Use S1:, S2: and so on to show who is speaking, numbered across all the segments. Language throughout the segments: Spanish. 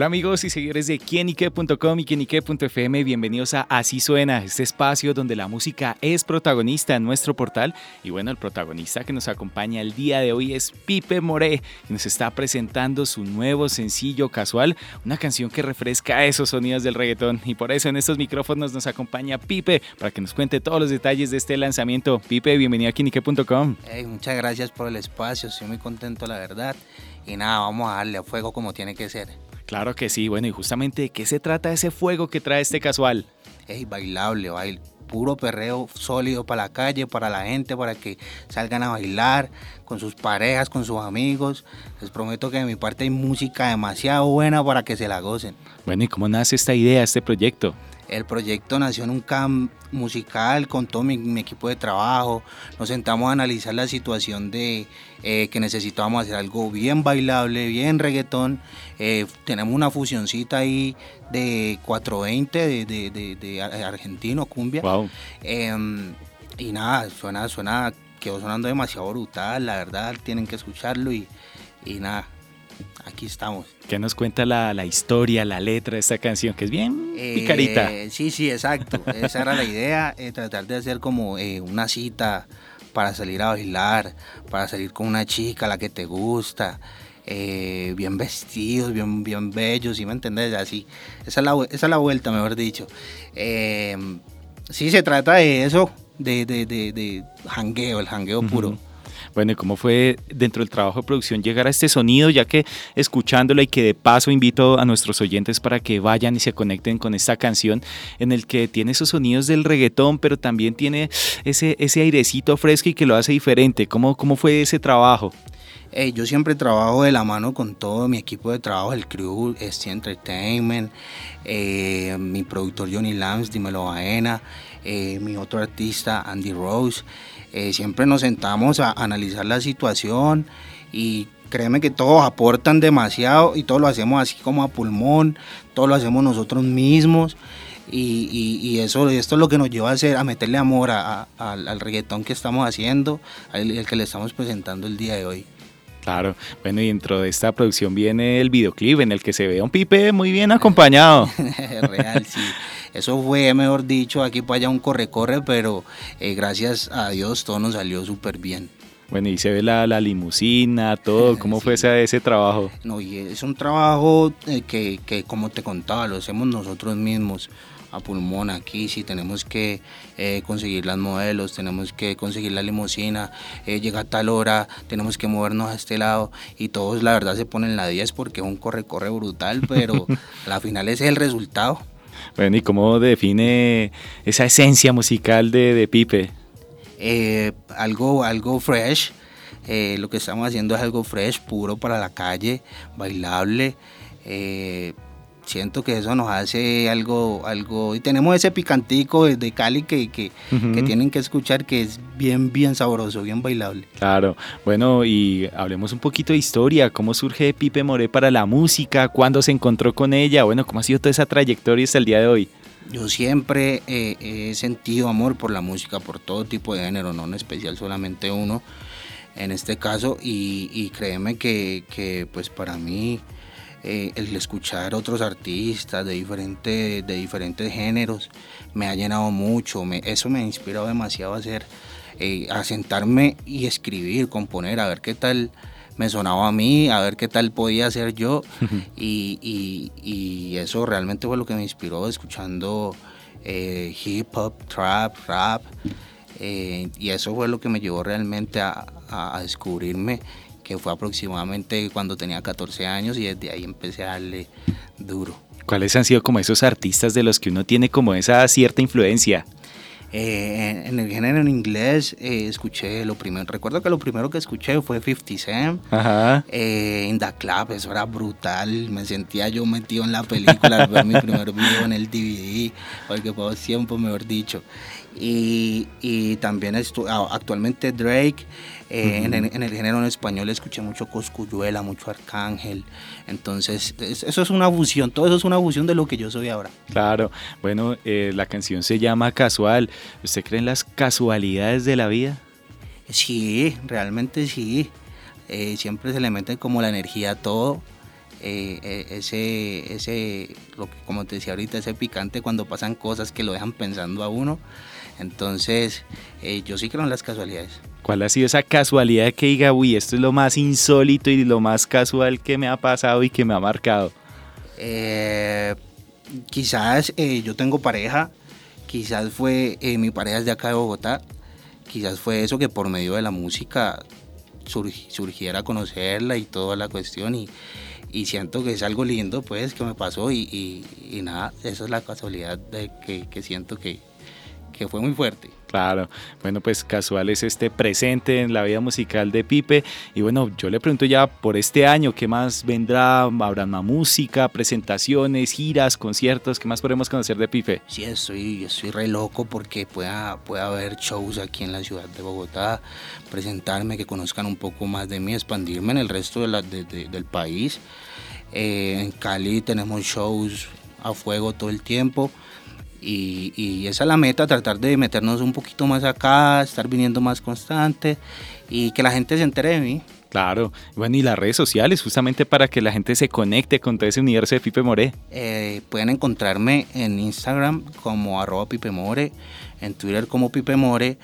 S1: Hola amigos y seguidores de quienique.com y quienique.fm, bienvenidos a Así Suena, este espacio donde la música es protagonista en nuestro portal. Y bueno, el protagonista que nos acompaña el día de hoy es Pipe Moré y nos está presentando su nuevo sencillo Casual, una canción que refresca esos sonidos del reggaetón. Y por eso en estos micrófonos nos acompaña Pipe para que nos cuente todos los detalles de este lanzamiento. Pipe, bienvenido a quienique.com.
S2: muchas gracias por el espacio, estoy muy contento la verdad. Y nada, vamos a darle a fuego como tiene que ser.
S1: Claro que sí, bueno, y justamente, ¿de qué se trata ese fuego que trae este casual?
S2: Es bailable, baile, puro perreo sólido para la calle, para la gente, para que salgan a bailar con sus parejas, con sus amigos. Les prometo que de mi parte hay música demasiado buena para que se la gocen.
S1: Bueno, ¿y cómo nace esta idea, este proyecto?
S2: El proyecto nació en un camp musical con todo mi, equipo de trabajo. Nos sentamos a analizar la situación de eh, que necesitábamos hacer algo bien bailable, bien reggaetón. Eh, tenemos una fusioncita ahí de 420 de, de, de, argentino, cumbia. Em, y nada, suena, suena, quedó sonando demasiado brutal, la verdad, tienen que escucharlo y, y nada, aquí estamos.
S1: ¿Qué nos cuenta la, la, historia, la letra de esta canción, que es bien eh, picarita?
S2: Sí, sí, exacto. Esa era la idea, eh, tratar de hacer como eh, una cita para salir a bailar, para salir con una chica, la que te gusta. bien vestidos, bien, bien bellos, ¿sí me entendés? Así, esa es la, esa es la vuelta, mejor dicho. sí, se trata de eso, de, de, de, de jangueo, el jangueo puro.
S1: Bueno, ¿y cómo fue dentro del trabajo de producción llegar a este sonido? Ya que escuchándolo y que de paso invito a nuestros oyentes para que vayan y se conecten con esta canción en el que tiene esos sonidos del reggaetón, pero también tiene ese, ese airecito fresco y que lo hace diferente. ¿Cómo, cómo fue ese trabajo?
S2: yo siempre trabajo de la mano con todo mi equipo de trabajo, el crew, este Entertainment, eh, mi productor Johnny Lams, Dímelo Baena, eh, mi otro artista Andy Rose. Eh, siempre nos sentamos a analizar la situación y créeme que todos aportan demasiado y todo lo hacemos así como a pulmón, todo lo hacemos nosotros mismos. Y, eso esto es lo que nos lleva a hacer a meterle amor al reggaetón que estamos haciendo el que le estamos presentando el día de hoy
S1: Claro, bueno, y dentro de esta producción viene el videoclip en el que se ve a un Pipe muy bien acompañado.
S2: Real, sí. Eso fue, mejor dicho, aquí para allá un corre-corre, pero eh, gracias a Dios todo nos salió súper bien.
S1: Bueno, y se ve la, la limusina, todo, ¿cómo fue ese, ese trabajo?
S2: No, y es un trabajo eh, que, que, como te contaba, lo hacemos nosotros mismos a pulmón aquí, si tenemos que eh, conseguir las modelos, tenemos que conseguir la limusina, eh, llega a tal hora, tenemos que movernos a este lado y todos la verdad se ponen la 10 porque es un corre-corre brutal, pero al final ese es el resultado.
S1: Bueno, ¿y cómo define esa esencia musical de, de Pipe?
S2: Eh, algo, algo fresh, lo que estamos haciendo es algo fresh, puro para la calle, bailable siento que eso nos hace algo, algo, y tenemos ese picantico de Cali que, que, tienen que escuchar que es bien, bien sabroso, bien bailable.
S1: Claro, bueno, y hablemos un poquito de historia, cómo surge Pipe Moré para la música, cuándo se encontró con ella, bueno, cómo ha sido toda esa trayectoria hasta el día de hoy.
S2: Yo siempre he sentido amor por la música, por todo tipo de género, no en especial solamente uno en este caso, y, y créeme que, que pues para mí eh, el escuchar otros artistas de, diferente, de diferentes géneros me ha llenado mucho, me, eso me ha inspirado demasiado a hacer, eh, a sentarme y escribir, componer, a ver qué tal me sonaba a mí, a ver qué tal podía hacer yo. Y, y, eso realmente fue lo que me inspiró escuchando eh, hip hop, trap, rap y eso fue lo que me llevó realmente a, a descubrirme que fue aproximadamente cuando tenía 14 años y desde ahí empecé a darle duro.
S1: ¿Cuáles han sido como esos artistas de los que uno tiene como esa cierta influencia?
S2: Eh, en el género en inglés eh, escuché lo primero, recuerdo que lo primero que escuché fue 50 Cent, Ajá. Eh, In the Club, eso era brutal, me sentía yo metido en la película al ver mi primer video en el DVD, porque fue tiempo mejor dicho. Y, y también actualmente Drake, eh, en, el género en español escuché mucho Coscuyuela, mucho Arcángel. Entonces, eso es una fusión, todo eso es una fusión de lo que yo soy ahora.
S1: Claro, bueno, eh, la canción se llama Casual. ¿Usted cree en las casualidades de la vida?
S2: Sí, realmente sí. Eh, siempre se le mete como la energía a todo. ese, ese, lo que, como te decía ahorita, ese picante cuando pasan cosas que lo dejan pensando a uno. Entonces, yo sí creo en las casualidades.
S1: ¿Cuál ha sido esa casualidad de que diga, uy, esto es lo más insólito y lo más casual que me ha pasado y que me ha marcado?
S2: Eh, quizás eh, yo tengo pareja, quizás fue, eh, mi pareja es de acá de Bogotá, quizás fue eso que por medio de la música surgiera a conocerla y toda la cuestión y, siento que es algo lindo pues que me pasó y, nada, esa es la casualidad de que, que siento que, que fue muy fuerte.
S1: Claro, bueno, pues casual es este presente en la vida musical de Pipe. Y bueno, yo le pregunto ya por este año, ¿qué más vendrá? ¿Habrá más música, presentaciones, giras, conciertos? ¿Qué más podemos conocer de Pipe?
S2: Sí, estoy, estoy re loco porque pueda, pueda haber shows aquí en la ciudad de Bogotá, presentarme, que conozcan un poco más de mí, expandirme en el resto de la, del país. Eh, en Cali tenemos shows a fuego todo el tiempo. Y, esa es la meta, tratar de meternos un poquito más acá, estar viniendo más constante y que la gente se entere de mí.
S1: Claro, bueno, y las redes sociales, justamente para que la gente se conecte con todo ese universo de Pipe More.
S2: Eh, pueden encontrarme en Instagram como arroba Pipe More, en Twitter como Pipe More,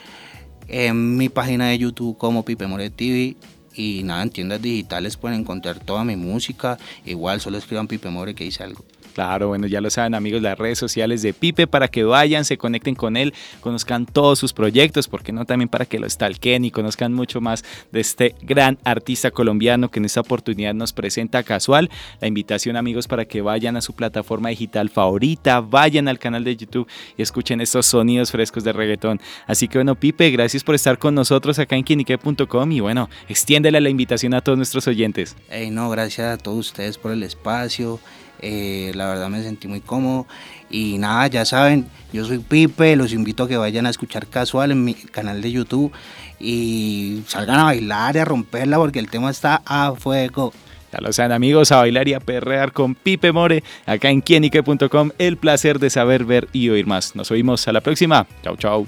S2: en mi página de YouTube como Pipe More TV y nada, en tiendas digitales pueden encontrar toda mi música. Igual solo escriban Pipe More que dice algo.
S1: Claro, bueno, ya lo saben amigos, las redes sociales de Pipe para que vayan, se conecten con él, conozcan todos sus proyectos, porque no también para que lo stalken y conozcan mucho más de este gran artista colombiano que en esta oportunidad nos presenta casual. La invitación amigos para que vayan a su plataforma digital favorita, vayan al canal de YouTube y escuchen estos sonidos frescos de reggaetón. Así que bueno, Pipe, gracias por estar con nosotros acá en quinique.com y bueno, extiéndele la invitación a todos nuestros oyentes.
S2: Hey, no, gracias a todos ustedes por el espacio. Eh, la verdad me sentí muy cómodo. Y nada, ya saben, yo soy Pipe, los invito a que vayan a escuchar Casual en mi canal de YouTube y salgan a bailar y a romperla porque el tema está a fuego.
S1: Ya lo saben amigos, a bailar y a perrear con Pipe More, acá en quienique.com, el placer de saber, ver y oír más. Nos oímos a la próxima. Chau, chau.